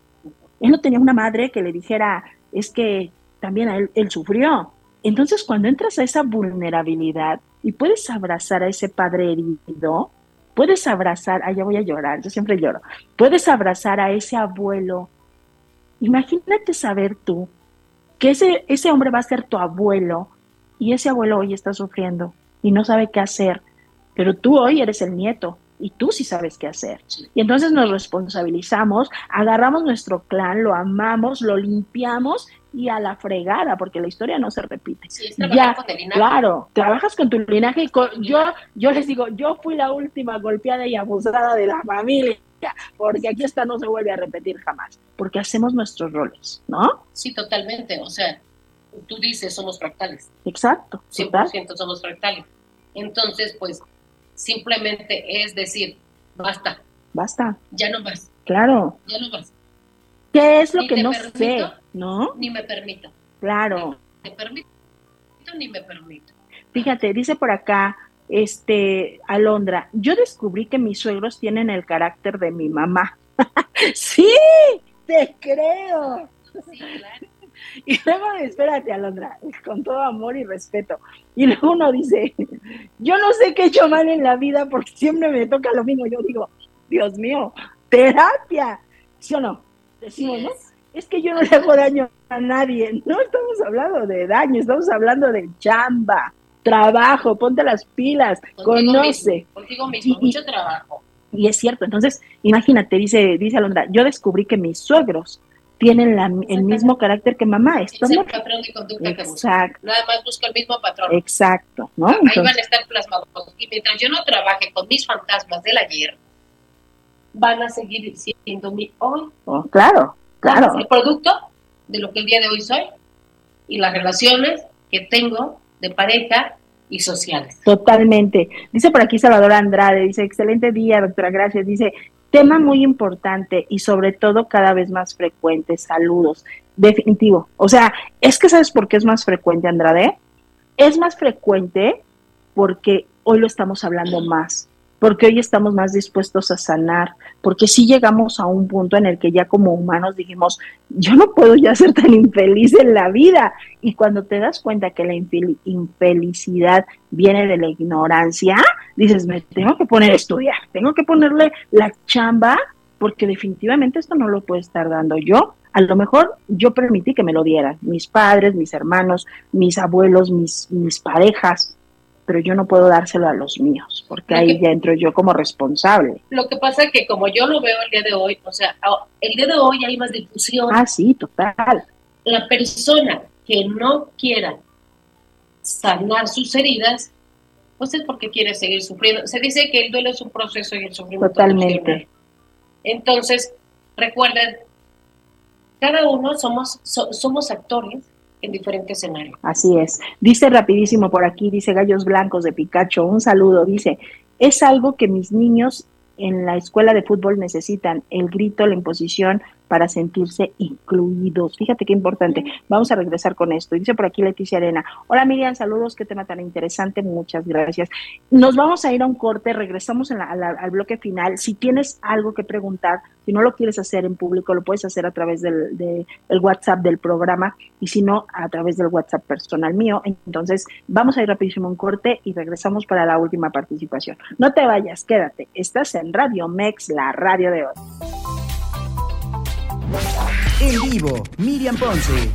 Él no tenía una madre que le dijera, es que también él, él sufrió. Entonces, cuando entras a esa vulnerabilidad y puedes abrazar a ese padre herido, puedes abrazar, ah, ya voy a llorar, yo siempre lloro, puedes abrazar a ese abuelo. Imagínate saber tú que ese, ese hombre va a ser tu abuelo y ese abuelo hoy está sufriendo y no sabe qué hacer, pero tú hoy eres el nieto y tú sí sabes qué hacer. Y entonces nos responsabilizamos, agarramos nuestro clan, lo amamos, lo limpiamos y a la fregada, porque la historia no se repite. ya, claro, trabajas con tu linaje y yo, yo les digo, yo fui la última golpeada y abusada de la familia, porque aquí esta no se vuelve a repetir jamás, porque hacemos nuestros roles, ¿no? Sí, totalmente, o sea, tú dices, somos fractales. Exacto. 100% somos fractales. Entonces, pues, simplemente es decir, basta. Basta. Ya no más. Claro. Ya no más. ¿Qué es lo que no sé? ¿No? Ni me permito. Claro. Ni me permito ni me permito. Fíjate, dice por acá, este, Alondra, yo descubrí que mis suegros tienen el carácter de mi mamá. sí, te creo. Sí, claro. Y luego, espérate, Alondra, con todo amor y respeto. Y luego uno dice, yo no sé qué he hecho mal en la vida porque siempre me toca lo mismo. Yo digo, Dios mío, terapia. ¿Sí o no? Decimos, ¿no? Es que yo no le hago daño a nadie. No estamos hablando de daño, estamos hablando de chamba, trabajo, ponte las pilas, conoce. contigo mismo, mucho trabajo. Y es cierto, entonces, imagínate, dice, dice Alondra, yo descubrí que mis suegros tienen la, el mismo carácter que mamá. Esto es el patrón de conducta Exacto. Nada más busca el mismo patrón. Exacto, ¿no? Ahí van a estar plasmados. Y mientras yo no trabaje con mis fantasmas del ayer, van a seguir siendo mi hoy. Oh, claro, claro. El producto de lo que el día de hoy soy y las relaciones que tengo de pareja y sociales. Totalmente. Dice por aquí Salvador Andrade, dice, excelente día, doctora, gracias. Dice, tema muy importante y sobre todo cada vez más frecuente. Saludos. Definitivo. O sea, es que sabes por qué es más frecuente, Andrade. Es más frecuente porque hoy lo estamos hablando más porque hoy estamos más dispuestos a sanar, porque si llegamos a un punto en el que ya como humanos dijimos, yo no puedo ya ser tan infeliz en la vida. Y cuando te das cuenta que la infelicidad viene de la ignorancia, dices, me tengo que poner a estudiar, tengo que ponerle la chamba, porque definitivamente esto no lo puedo estar dando yo. A lo mejor yo permití que me lo dieran, mis padres, mis hermanos, mis abuelos, mis, mis parejas, pero yo no puedo dárselo a los míos, porque ahí ya entro yo como responsable. Lo que pasa es que como yo lo veo el día de hoy, o sea, el día de hoy hay más difusión. Ah, sí, total. La persona que no quiera sanar sus heridas, pues es porque quiere seguir sufriendo. Se dice que el duelo es un proceso y el sufrimiento. Totalmente. Entonces, recuerden, cada uno somos, somos actores en diferentes escenarios. Así es. Dice rapidísimo por aquí, dice Gallos Blancos de Picacho, un saludo, dice, es algo que mis niños en la escuela de fútbol necesitan, el grito, la imposición, para sentirse incluidos. Fíjate qué importante. Vamos a regresar con esto. Dice por aquí Leticia Arena. Hola Miriam, saludos, qué tema tan interesante. Muchas gracias. Nos vamos a ir a un corte, regresamos al bloque final. Si tienes algo que preguntar, si no lo quieres hacer en público, lo puedes hacer a través del, WhatsApp del programa y si no, a través del WhatsApp personal mío. Entonces, vamos a ir rapidísimo un corte y regresamos para la última participación. No te vayas, quédate. Estás en Radio Mex, la radio de hoy. En vivo, Miriam Ponce.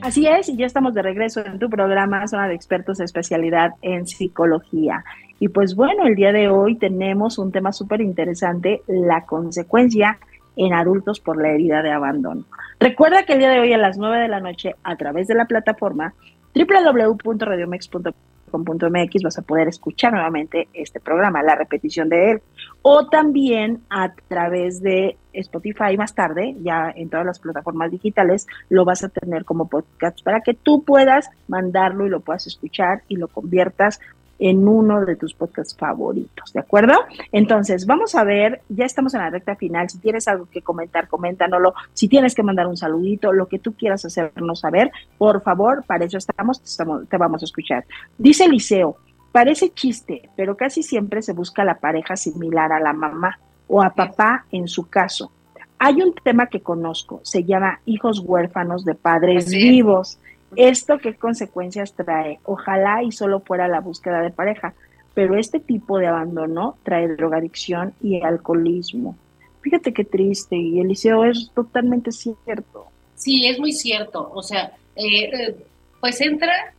Así es, y ya estamos de regreso en tu programa Zona de Expertos de Especialidad en Psicología. Y pues bueno, el día de hoy tenemos un tema súper interesante, la consecuencia en adultos por la herida de abandono. Recuerda que el día de hoy a las 9 de la noche, a través de la plataforma www.radiomex.com .mx vas a poder escuchar nuevamente este programa, la repetición de él. O también a través de Spotify más tarde, ya en todas las plataformas digitales, lo vas a tener como podcast para que tú puedas mandarlo y lo puedas escuchar y lo conviertas en uno de tus podcasts favoritos, ¿de acuerdo? Entonces, vamos a ver, ya estamos en la recta final, si tienes algo que comentar, coméntanoslo, si tienes que mandar un saludito, lo que tú quieras hacernos saber, por favor, para eso estamos, te vamos a escuchar. Dice Eliseo, parece chiste, pero casi siempre se busca la pareja similar a la mamá o a papá en su caso. Hay un tema que conozco, se llama hijos huérfanos de padres vivos. ¿Esto qué consecuencias trae? Ojalá y solo fuera la búsqueda de pareja, pero este tipo de abandono trae drogadicción y alcoholismo. Fíjate qué triste, y Eliseo es totalmente cierto. Sí, es muy cierto. O sea, eh, eh, pues entra,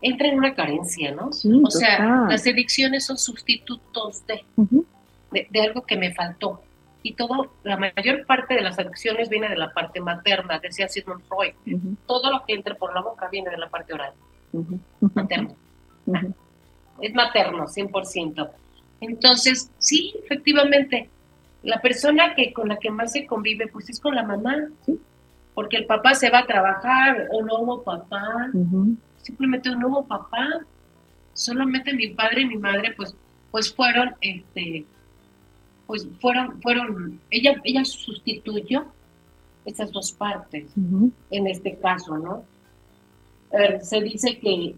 entra en una carencia, ¿no? o sea, las adicciones son sustitutos de, de algo que me faltó y todo, la mayor parte de las adicciones viene de la parte materna, decía Sigmund Freud. Todo lo que entra por la boca viene de la parte oral, materno. Es materno, 100%. Entonces, sí, efectivamente, la persona que con la que más se convive, pues es con la mamá, porque el papá se va a trabajar, o no hubo papá, simplemente no hubo papá, solamente mi padre y mi madre, pues, pues fueron, este, pues fueron, fueron, ella, ella sustituyó esas dos partes en este caso, ¿no? se dice que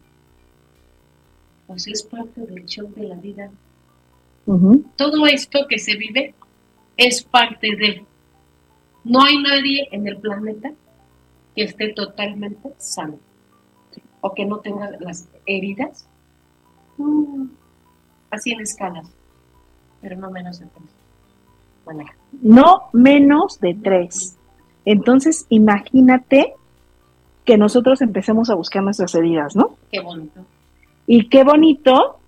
pues es parte del show de la vida. Todo esto que se vive es parte de. No hay nadie en el planeta que esté totalmente sano o que no tenga las heridas mm, así en escalas, pero no menos de tres. No menos de tres. Entonces, imagínate que nosotros empecemos a buscar nuestras heridas, ¿no? Qué bonito. Y qué bonito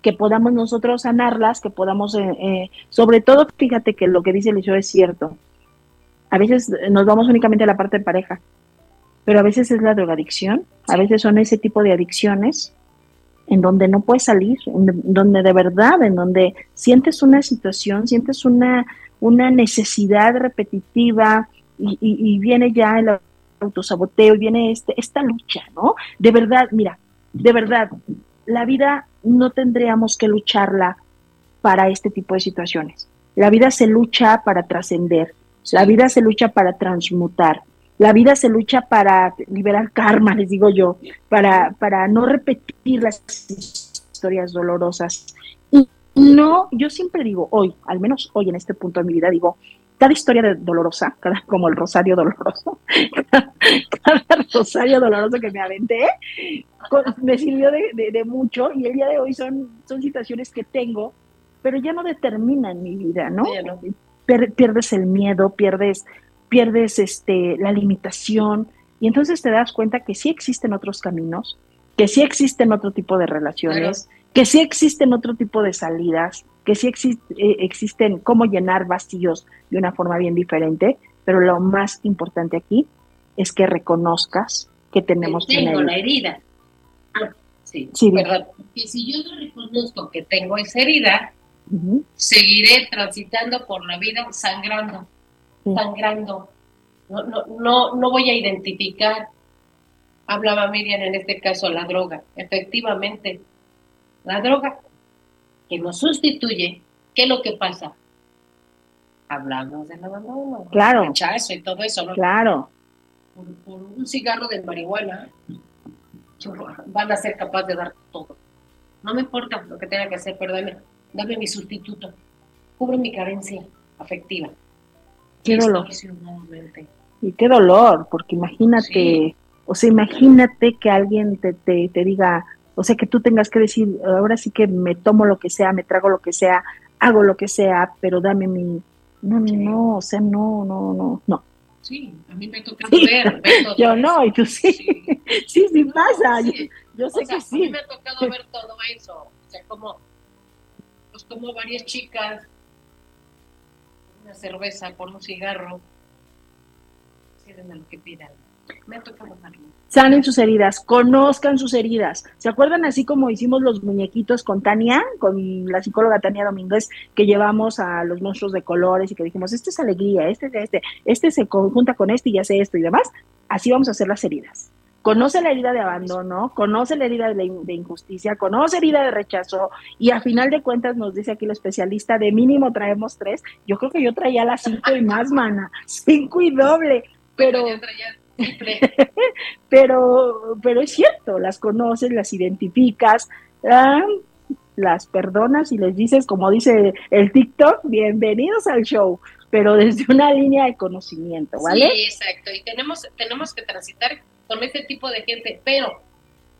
que podamos nosotros sanarlas, que podamos, eh, eh, sobre todo, fíjate que lo que dice Eliseo es cierto. A veces nos vamos únicamente a la parte de pareja, pero a veces es la drogadicción, a veces son ese tipo de adicciones en donde no puedes salir, en donde de verdad, en donde sientes una situación, sientes una, una necesidad repetitiva y, viene ya el autosaboteo y viene este, esta lucha, ¿no? De verdad, mira, de verdad, la vida no tendríamos que lucharla para este tipo de situaciones. La vida se lucha para trascender, la vida se lucha para transmutar, la vida se lucha para liberar karma, les digo yo, para, para no repetir las historias dolorosas. Y no, yo siempre digo, hoy, al menos hoy en este punto de mi vida, digo, cada historia de dolorosa, cada, como el rosario doloroso, cada, rosario doloroso que me aventé, me sirvió de, mucho y el día de hoy son, son situaciones que tengo, pero ya no determinan mi vida, ¿no? pierdes el miedo, pierdes pierdes este, la limitación y entonces te das cuenta que sí existen otros caminos, que sí existen otro tipo de relaciones, que sí existen otro tipo de salidas, que sí eh, existen cómo llenar vacíos de una forma bien diferente, pero lo más importante aquí es que reconozcas que tenemos tengo una herida. Ah, sí, sí verdad. Que si yo no reconozco que tengo esa herida, seguiré transitando por la vida sangrando sangrando. No, no, no, no voy a identificar. Hablaba Miriam en este caso la droga. Efectivamente, la droga que nos sustituye, ¿qué es lo que pasa? Hablamos del abandono, claro. rechazo y todo eso, ¿no? Claro. Por, un cigarro de marihuana van a ser capaces de dar todo. No me importa lo que tenga que hacer, pero dame, dame mi sustituto. Cubre mi carencia afectiva. Qué dolor. Y qué dolor, porque imagínate, o sea, imagínate que alguien te, te, te diga, o sea, que tú tengas que decir, ahora sí que me tomo lo que sea, me trago lo que sea, hago lo que sea, pero dame mi... No, no, no, o sea, no, no, no, no. Sí, a mí me ha tocado ver. yo no, y tú sí. sí, sí, pasa. Yo, sé que sí. A mí me ha tocado ver todo eso. O sea, como, pues como varias chicas una cerveza, por un cigarro, que pidan. Me Sanen sus heridas, conozcan sus heridas. ¿Se acuerdan así como hicimos los muñequitos con Tania, con la psicóloga Tania Domínguez, que llevamos a los monstruos de colores y que dijimos, este es alegría, este es este, este se conjunta con este y hace esto y demás? Así vamos a hacer las heridas conoce la herida de abandono, conoce la herida de, injusticia, conoce herida de rechazo y a final de cuentas nos dice aquí el especialista, de mínimo traemos tres, yo creo que yo traía las cinco y más, mana, cinco y doble, pero... pero, pero es cierto, las conoces, las identificas, ah, las perdonas y les dices, como dice el TikTok, bienvenidos al show, pero desde una línea de conocimiento, ¿vale? Sí, exacto, y tenemos, tenemos que transitar con ese tipo de gente, pero,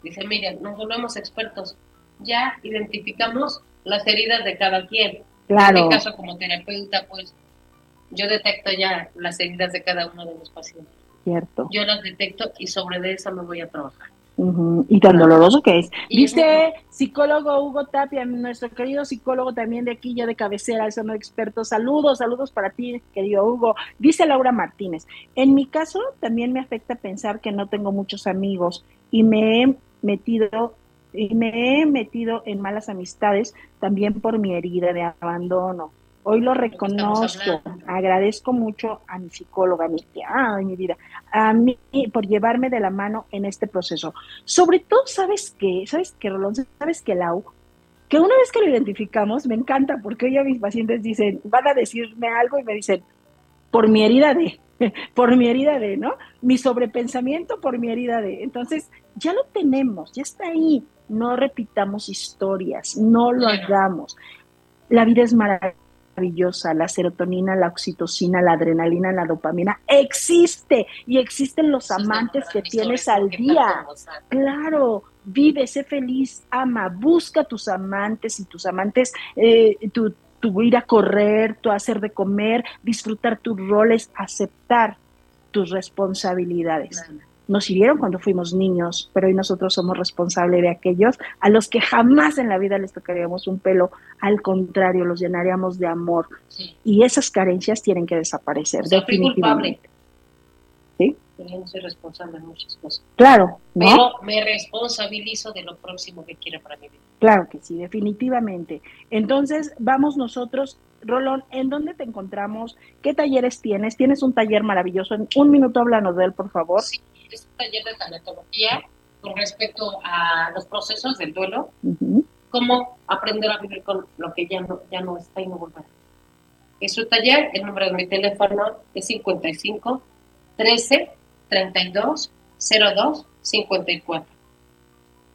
dice Miriam, nos volvemos expertos, ya identificamos las heridas de cada quien. Claro. En mi caso, como terapeuta, pues yo detecto ya las heridas de cada uno de los pacientes. Cierto. Yo las detecto y sobre de eso me voy a trabajar. Y tan doloroso que es. Viste, psicólogo Hugo Tapia, nuestro querido psicólogo también de aquí, ya de cabecera, el de experto. Saludos, saludos para ti, querido Hugo. Dice Laura Martínez. En mi caso, también me afecta pensar que no tengo muchos amigos y me he metido y me he metido en malas amistades también por mi herida de abandono. Hoy lo reconozco, agradezco mucho a mi psicóloga, a mi tía, mi vida, a mí por llevarme de la mano en este proceso. Sobre todo, ¿sabes qué? ¿Sabes qué, Rolón? ¿Sabes qué, Lau? Que una vez que lo identificamos, me encanta, porque hoy a mis pacientes dicen, van a decirme algo y me dicen, por mi herida de, por mi herida de, ¿no? Mi sobrepensamiento por mi herida de. Entonces, ya lo tenemos, ya está ahí. No repitamos historias, no lo hagamos. La vida es maravillosa maravillosa, la serotonina, la oxitocina, la adrenalina, la dopamina, existe y existen los amantes que tienes al día. Claro, vive, sé feliz, ama, busca tus amantes y tus amantes, eh, tu, tu ir a correr, tu hacer de comer, disfrutar tus roles, aceptar tus responsabilidades. Nos hirieron cuando fuimos niños, pero hoy nosotros somos responsables de aquellos a los que jamás en la vida les tocaríamos un pelo, al contrario, los llenaríamos de amor. Y esas carencias tienen que desaparecer, definitivamente. ¿Sí? Yo no soy responsable de muchas cosas. Claro, Pero me responsabilizo de lo próximo que quiero para mi vida. Claro que sí, definitivamente. Entonces, vamos nosotros, Rolón, ¿en dónde te encontramos? ¿Qué talleres tienes? Tienes un taller maravilloso. En un minuto háblanos de él, por favor. Sí, es un taller de tanatología con respecto a los procesos del duelo. Cómo aprender a vivir con lo que ya no, ya no está y no volverá. Es un taller, el número de mi teléfono es 55 13 32 02 54.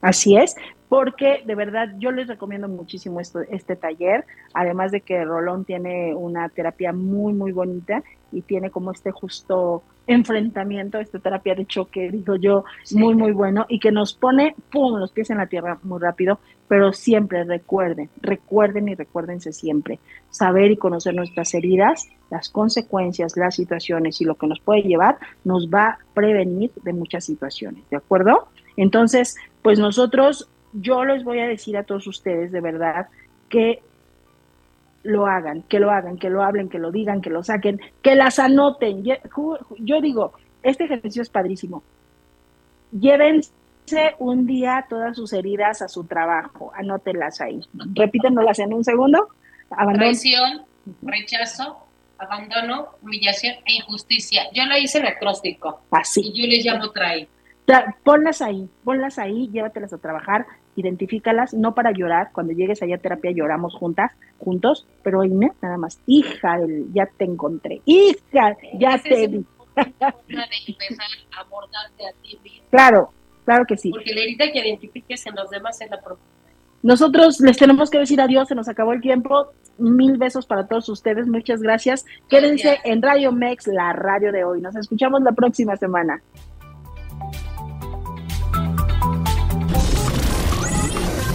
Así es, porque de verdad yo les recomiendo muchísimo esto, este taller, además de que Rolón tiene una terapia muy, muy bonita y tiene como este justo enfrentamiento, esta terapia de choque, digo yo, muy, muy bueno y que nos pone, pum, los pies en la tierra muy rápido, pero siempre recuerden, recuerden y recuérdense siempre, saber y conocer nuestras heridas, las consecuencias, las situaciones y lo que nos puede llevar, nos va a prevenir de muchas situaciones, ¿de acuerdo? Entonces, pues nosotros yo les voy a decir a todos ustedes de verdad que lo hagan, que lo hagan, que lo hablen, que lo digan, que lo saquen, que las anoten. Yo digo, este ejercicio es padrísimo. Llévense un día todas sus heridas a su trabajo, anótenlas ahí. Repítenoslas en un segundo. Traición, rechazo, abandono, humillación e injusticia. Yo lo hice en acróstico. Así. Y yo les llamo traí ponlas ahí, ponlas ahí, llévatelas a trabajar, identifícalas, no para llorar, cuando llegues allá a terapia lloramos juntas, juntos, pero oíme, nada más, hija, ya te encontré, hija, ya te vi. Claro, claro que sí. Porque la herida que identifiques en los demás es la propia. Nosotros les tenemos que decir adiós, se nos acabó el tiempo. Mil besos para todos ustedes, muchas gracias. Quédense en Radio Mex, la radio de hoy. Nos escuchamos la próxima semana.